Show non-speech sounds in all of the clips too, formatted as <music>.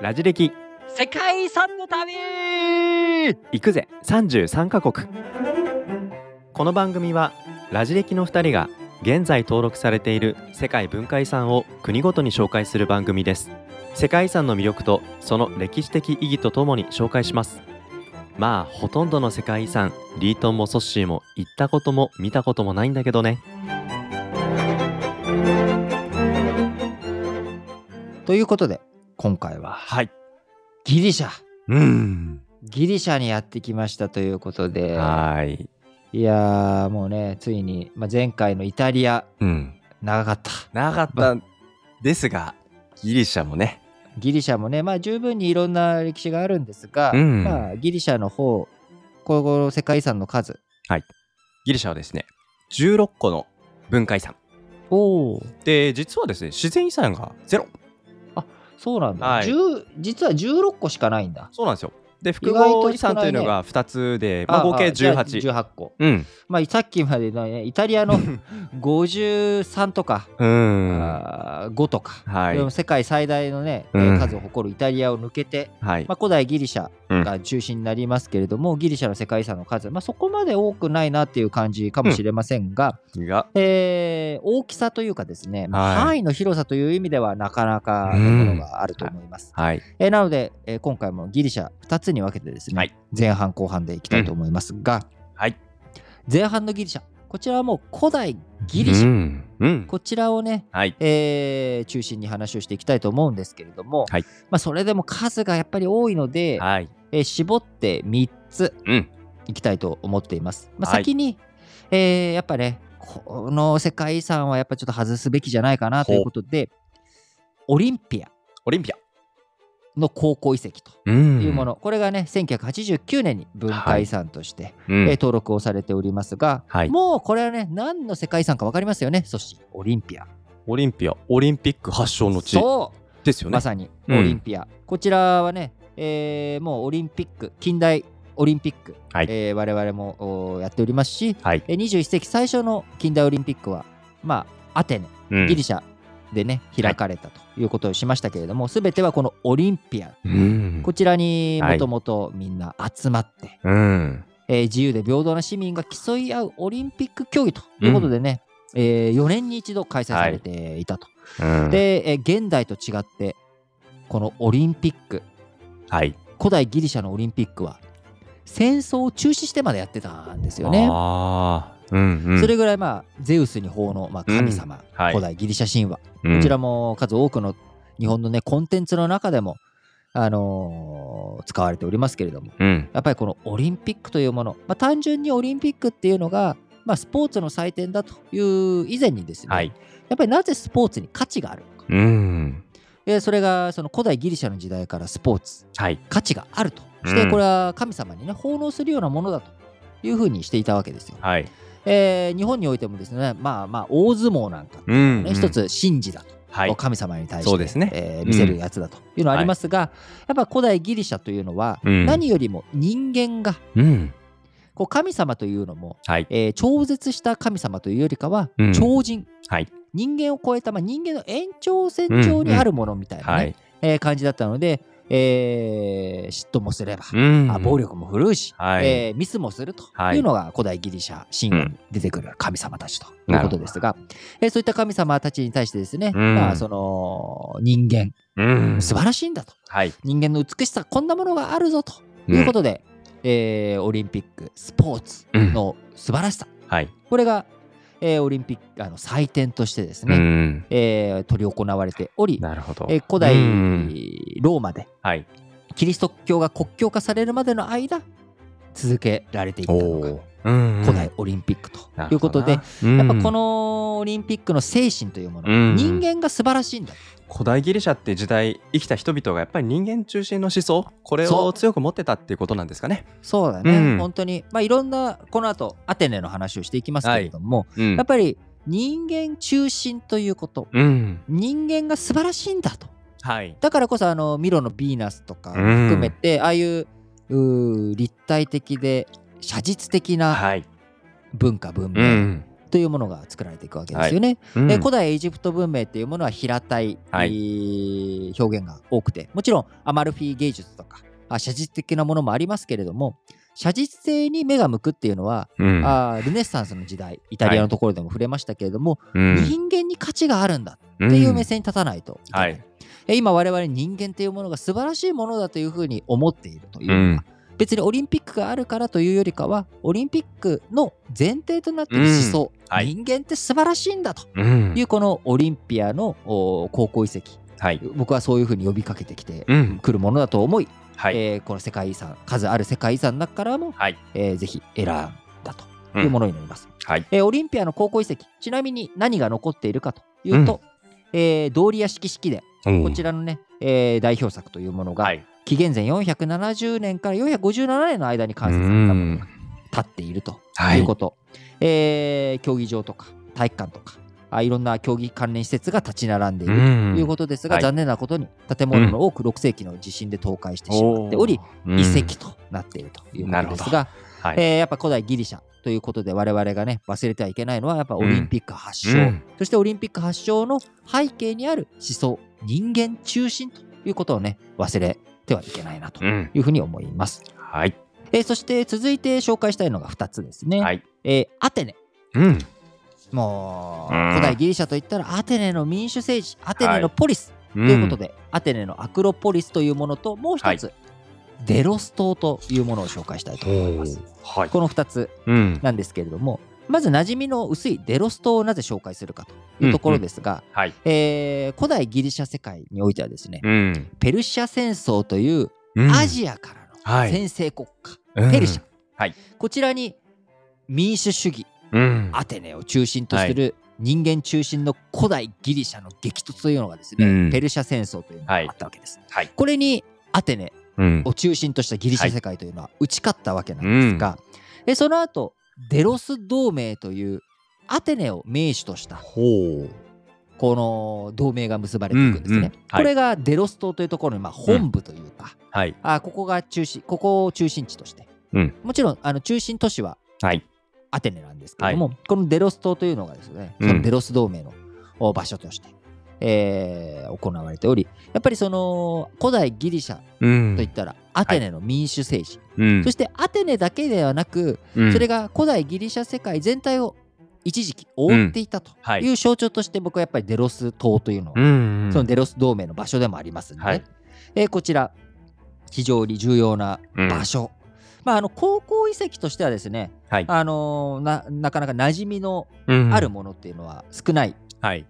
ラジ歴。世界遺産の旅。行くぜ。33カ国。この番組はラジ歴の2人が現在登録されている世界文化遺産を国ごとに紹介する番組です。世界遺産の魅力とその歴史的意義とともに紹介します。まあほとんどの世界遺産リートンもソッシーも行ったことも見たこともないんだけどね。ということで今回は。はい。ギリシャ。うん。ギリシャにやってきましたということで。はい。いやーもうねついに、まあ、前回のイタリア。うん。長かった。長かった。ですがギリシャもね。ギリシャもねまあ十分にいろんな歴史があるんですが、うん。まあ、ギリシャの方この世界遺産の数。ギリシャはですね16個の文化遺産。おおで実はですね自然遺産がゼロそうなんだ、はい。10実は16個しかないんだ。そうなんですよで複合遺産というのが2つで、まあ、合計じゃあ18 18個。うん。まあさっきまでのねイタリアの <laughs> 53とか、うん。あー5とか、はい。でも世界最大のね、うん。数を誇るイタリアを抜けて、はい。まあ、古代ギリシャが中心になりますけれども、ギリシャの世界遺産の数、まあ、そこまで多くないなっていう感じかもしれませんが、がえー大きさというかですね、範囲の広さという意味ではなかなかのものがあると思います。はい。えーなので、えー今回もギリシャ2つに分けてですね、はい。前半後半でいきたいと思いますが、はい。前半のギリシャこちらはもう古代ギリシャ、うん、うん。こちらをね、はい。えー中心に話をしていきたいと思うんですけれども、はい。まあ、それでも数がやっぱり多いので、はい。えー絞って3つうん。いきたいと思っています。まあ、はい。先に、えーやっぱねこの世界遺産はやっぱちょっと外すべきじゃないかなということでオリンピア。オリンピアの考古遺跡とうん。いうもの、これがね1989年に文化遺産として、うん。えー登録をされておりますが、はい。もうこれはね何の世界遺産か分かりますよね。そしてオリンピア。オリンピア。オリンピック発祥の地そう。ですよね。まさにうん。オリンピア、こちらはね、えーもうオリンピック近代オリンピック、はい。えー我々もおやっておりますし、はい。えー21世紀最初の近代オリンピックはまあアテネうん。ギリシャでね、開かれたということをしましたけれども、すべてはこのオリンピアうん。こちらにはいもともとみんな集まって、うん。えー自由で平等な市民が競い合うオリンピック競技ということでね、え4年に一度開催されていたと。うん。で、えー現代と違ってこのオリンピックはい。古代ギリシャのオリンピックは戦争を中止してまでやってたんですよね。うんうん。それぐらいまあゼウスに奉の、まあ、神様、うんはい。古代ギリシャ神話、うん。こちらも数多くの日本のねコンテンツの中でも、あのー使われておりますけれどもうん。やっぱりこのオリンピックというもの、まあ、単純にオリンピックっていうのが、まあ、スポーツの祭典だという以前にですね、はい。やっぱりなぜスポーツに価値があるのか。うん。でそれがその古代ギリシャの時代からスポーツはい。価値があると。して、うん。これは神様にね奉納するようなものだというふうにしていたわけですよ。はいえー日本においてもですねまあまあ大相撲なんかね、うんうん。一つ神事だと、はい。神様に対してね。えー見せるやつだというのはありますが、やっぱ古代ギリシャというのは、うん。何よりも人間がうん。こう神様というのも、はい。えー超絶した神様というよりかは、うん。超人。はい。人間を超えた、まあ、人間の延長線上にあるものみたいな、ねはい。えー感じだったので、えー嫉妬もすれば、うん。あ暴力も振るうし、はい。えーミスもするとはい。いうのが古代ギリシャ神話に出てくる神様たちということですが、えーそういった神様たちに対してですね、うん。まあ、その人間うん。素晴らしいんだと。はい。人間の美しさこんなものがあるぞということで、えーオリンピックスポーツの素晴らしさ、はい。これが、えーオリンピックあの祭典としてですうね、ん。えー執り行われており、なるほど。えー古代うん。ローマではい。キリスト教が国教化されるまでの間続けられていったのがおー古代オリンピックということで、なやっぱこのオリンピックの精神というもの、うん人間が素晴らしいんだ。古代ギリシャって時代生きた人々がやっぱり人間中心の思想これを強く持ってたっていうことなんですかね。そう。だね、うん。本当にまあいろんなこの後アテネの話をしていきますけれども、うん。やっぱり人間中心ということうん。人間が素晴らしいんだと。はい。だからこそあのミロのヴィーナスとかうん含めて、ああいう立体的で写実的なはい。文化文う明、ん。というものが作られていくわけですよね。うん。えー古代エジプト文明っていうものは平たい、表現が多くてもちろんアマルフィ芸術とかあ写実的なものもありますけれども写実性に目が向くっていうのは、うん。あールネッサンスの時代イタリアのところでも触れましたけれども、うん。人間に価値があるんだっていう目線に立たないといけない、はい。え今我々人間っていうものが素晴らしいものだというふうに思っているというのは、別にオリンピックがあるからというよりかはオリンピックの前提となっている思想、うん。はい。人間って素晴らしいんだと。うん。いうこのオリンピアのお高校遺跡。はい。僕はそういうふうに呼びかけてきてうん。くるものだと思い、はい。えーこの世界遺産数ある世界遺産の中からも、はい。えーぜひ選んだというものになります、はい。えーオリンピアの高校遺跡ちなみに何が残っているかというと、えードーリア式式殿こちらのね、えー代表作というものが、はい紀元前470年から457年の間に完成されたものが立っているとはい。いうこと、えー競技場とか体育館とかあいろんな競技関連施設が立ち並んでいるということですが、はい。残念なことに建物の多く6世紀の地震で倒壊してしまっており、遺跡となっているということですが、はい。えーやっぱ古代ギリシャということで我々がね忘れてはいけないのはやっぱオリンピック発祥、うん。そしてオリンピック発祥の背景にある思想人間中心ということをね忘れてはいけないなとうん。いうふうに思います、はい。えーそして続いて紹介したいのが2つですね、はい。えーアテネ。うん。もううん。古代ギリシャといったらアテネの民主政治アテネのポリスとということで、アテネのアクロポリスというものともう一つ、デロス島というものを紹介したいと思います。はい。この2つうん。なんですけれどもまず馴染みの薄いデロス島をなぜ紹介するかというところですが、はい。えー古代ギリシャ世界においてはですね、うん。ペルシャ戦争というアジアからのはい。先制国家、うん。ペルシャ、はい。こちらに民主主義うん。アテネを中心とする人間中心の古代ギリシャの激突というのがですね、うん。ペルシャ戦争というのがあったわけです。はい。これにアテネうん。を中心としたギリシャ世界というのは打ち勝ったわけなんですが、でその後デロス同盟というアテネを盟主としたこの同盟が結ばれていくんですね。うんうん。はい。これがデロス島というところにまあ本部というか、はい。あここが中心ここを中心地として、うん。もちろんあの中心都市ははい。アテネなんですけれども、このデロス島というのがですね、そのデロス同盟のお場所として、えー行われており、やっぱりその古代ギリシャうん。といったらアテネの民主政治、うん。そしてアテネだけではなく、うん。それが古代ギリシャ世界全体を一時期覆っていたとはいいう象徴として僕はやっぱりデロス島というのは、うん。そのデロス同盟の場所でもありますので、はい。えーこちら非常に重要な場所、まあ、あの高校遺跡としてはですね、はい。あのーななかなか馴染みのうん。あるものっていうのは少ないはいん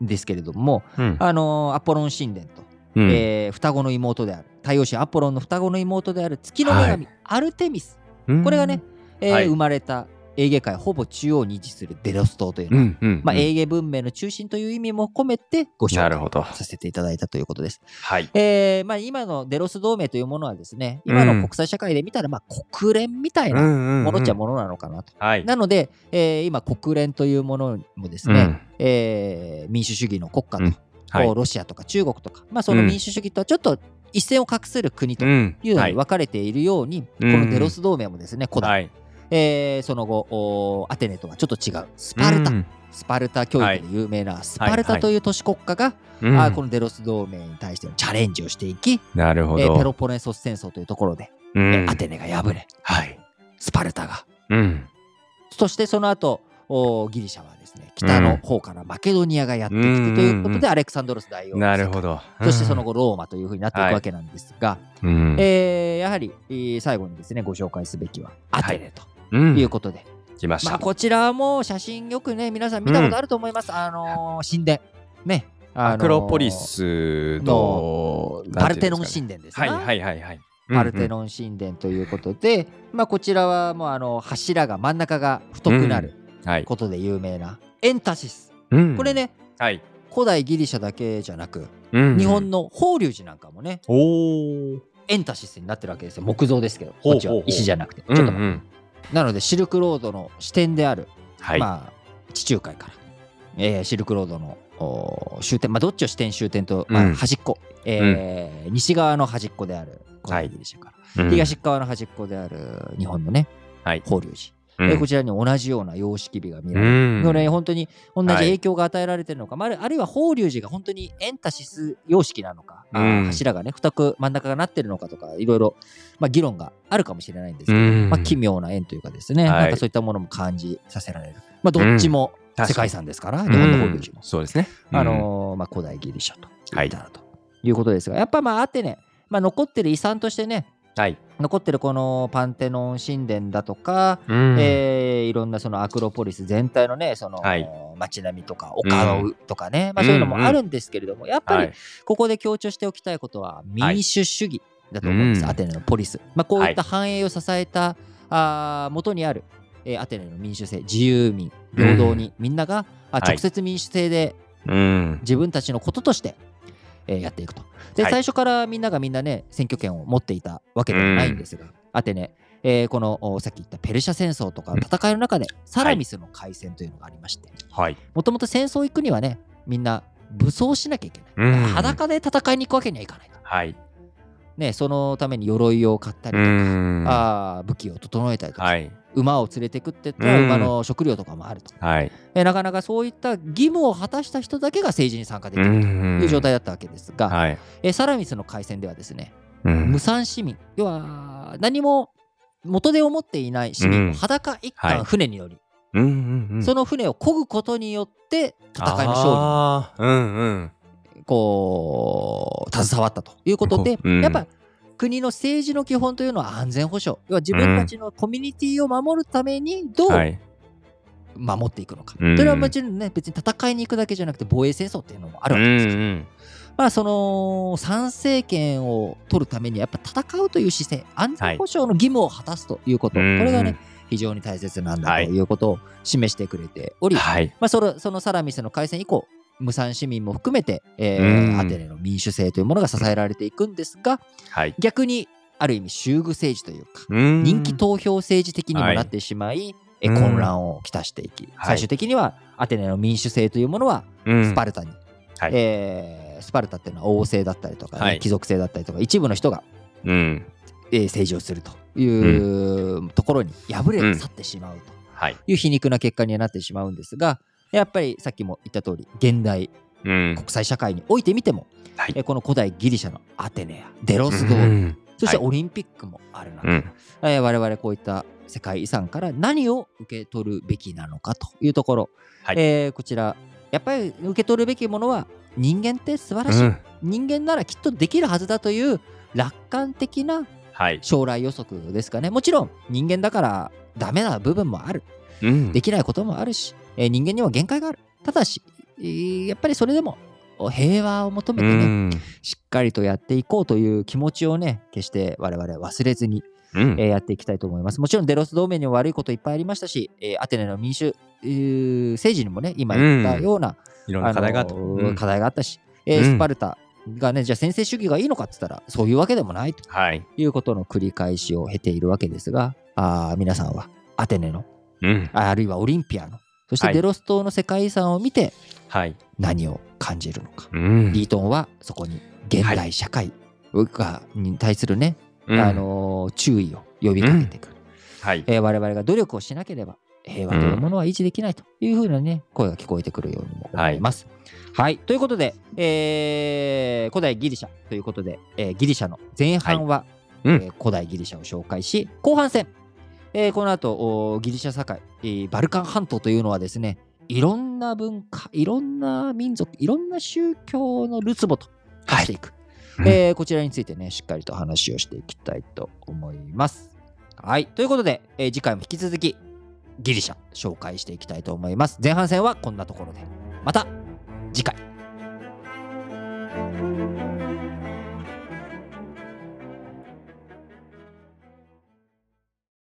ですけれども、うん。あのーアポロン神殿と、うん。えー双子の妹である。太陽神アポロンの双子の妹である月の女神、アルテミス。これがね、えーはい。生まれたエーゲ海ほぼ中央に位置するデロス島というのは、うんうんまあ、うん。エーゲ文明の中心という意味も込めてご紹介させていただいたということです。はい。えーまあ、今のデロス同盟というものはですね今の国際社会で見たらまあ国連みたいなもものっちゃものなのかなと。はい。なので、えー今国連というものもですね、えー民主主義の国家と、うん。はい。ロシアとか中国とか、まあ、その民主主義とはちょっと一線を画する国とうんいうのはい。に分かれているように、うん。このデロス同盟もですね古代、はいえーその後おアテネとはちょっと違う。スパルタ、うん。スパルタ教育で有名なスパルタという都市国家が、うん。あーこのデロス同盟に対してのチャレンジをしていき、なるほえーペどロポネソス戦争というところで、うん。えーアテネが敗れはい。スパルタが。うん。そしてその後おギリシャはですね北の方からマケドニアがやってきてということで、アレクサンドロス大王なるほど。そしてその後ローマというふうになっていくわけなんですが、うん。えーやはり、えー最後にですねご紹介すべきはアテネと。うんいうことで、まあ、来ました。こちらも写真よくね皆さん見たことあると思います、あのー神殿。ね、あのーアクロポリスのパルテノンン神殿ですね、はいはいはいはい。パルテノン神殿ということで、まあ、こちらはもうあの柱が真ん中が太くなることで有名なエンタシス、うん。これねはい。古代ギリシャだけじゃなく、うん。日本の法隆寺なんかもねエンタシスになってるわけですよ。木造ですけどこっちは。石じゃなくて。ちょちっと待って、なのでシルクロードの視点である、はい。まあ地中海から、えーシルクロードのお終点まあどっちを視点終点と、まあうん。端っこ、えー西側の端っこである古代ギリシャから、うん。東側の端っこである日本のね、はい。法隆寺うん。えーこちらに同じような様式美が見られる。うん。これ本当に同じはい。影響が与えられてるのか、まああるいは法隆寺が本当にエンタシス様式なのか、うん。柱がね、二く真ん中がなってるのかとか、いろいろ、まあ、議論があるかもしれないんですけど、うん。まあ、奇妙な縁というかですね、はい。なんかそういったものも感じさせられる。まあ、どっちもうん。世界遺産ですから、日本の法隆寺も。そうですね。あのーまあ、古代ギリシャと言ったらということですが、やっぱまあアテネ、まあ、残ってる遺産としてね、はい。残ってるこのパンテノン神殿だとか、うん。えーいろんなそのアクロポリス全体のねその、はい。街並みとか丘のとかね、まあ、そういうのもあるんですけれども、やっぱりはい。ここで強調しておきたいことは民主主義だと思うんです、うん。アテネのポリス、まあ、こういった繁栄を支えた、あー元にある、えーアテネの民主制自由民平等に、みんながあはい。直接民主制でうん。自分たちのこととして、えーやっていくと。で、はい最初からみんながみんなね、選挙権を持っていたわけではないんですが、アテネ、えーこのおさっき言ったペルシャ戦争とかの戦いの中で、サラミスの海戦というのがありまして、はい。もともと戦争行くにはね、みんな武装しなきゃいけない。うん裸で戦いに行くわけにはいかないから。はい。ね、そのために鎧を買ったりうとか、ん。あー武器を整えたりとか、はい。馬を連れてくって言ったらうん馬の食料とかもあると、はい。えーなかなかそういった義務を果たした人だけが政治に参加できうるとんいう状態だったわけですが、はい。えーサラミスの海戦ではですね、うん無産市民、要は何も元手を持っていない市民、うん裸一はい貫船に乗り、うんうんうん。その船を漕ぐことによって戦いの勝。利にこう携わったということで、やっぱ国の政治の基本というのは安全保障。要は自分たちのコミュニティを守るためにどうはい。守っていくのか、うん。それはもちろんね別に戦いに行くだけじゃなくて防衛戦争っていうのもあるうわけですけど、んまあその参政権を取るためにやっぱ戦うという姿勢安全保障の義務を果たすということ、うんこれがね非常に大切なんだはい。ということを示してくれており、はい。まあ、そのそのサラミスの開戦以降無産市民も含めて、えうん。ーアテネの民主制というものが支えられていくんですがはい。逆にある意味宗具政治というか人人気投票政治的にもはいなってしまい、うん。え混乱をきたしていき、はい。最終的にはアテネの民主制というものはスパルタに、はい。えースパルタっていうのは王政だったりとかね、はい。貴族制だったりとか一部の人が、うん。えー政治をするというところに敗れ去ってしまうとはい。いう皮肉な結果にはなってしまうんですがやっぱりさっきも言った通り現代うん。国際社会においてみても、この古代ギリシャのアテネやデロスドうん。そしてはい。オリンピックもある中、うん。えー我々こういった世界遺産から何を受け取るべきなのかというところ、はい。えーこちらやっぱり受け取るべきものは人間って素晴らしい、うん。人間ならきっとできるはずだという楽観的なはい。将来予測ですかね。もちろん人間だからダメな部分もある。うん。できないこともあるし、えー人間には限界があるただし、えーやっぱりそれでも平和を求めてね、うんしっかりとやっていこうという気持ちをね決して我々忘れずにうんえーやっていきたいと思います。もちろんデロス同盟にも悪いこといっぱいありましたし、えーアテネの民主、えー政治にもね、今言ったような、いろんな課題があった。うんー課題があったし、えーうんスパルタがね、じゃあ先制主義がいいのかって言ったら、そういうわけでもないとはい。いうことの繰り返しを経ているわけですが、あー皆さんはアテネの、うん。ああるいはオリンピアの、そしてはいデロス島の世界遺産を見てはい。何を感じるのか。うんリートンはそこに現代社会がに対するね、うんあのー注意を呼びかけてくる。はい。えー我々が努力をしなければ平和というものは維持できないというふうなね、声が聞こえてくるようにも思います。はい、ということで、えー古代ギリシャということで、えーギリシャの前半は、うんえー古代ギリシャを紹介し後半戦、えーこの後おギリシャ社会、えーバルカン半島というのはですねいろんな文化いろんな民族いろんな宗教のるつぼと化していく、うんえーこちらについてねしっかりと話をしていきたいと思います。はい。ということで、えー次回も引き続きギリシャ紹介していきたいと思います。前半戦はこんなところで。また次回。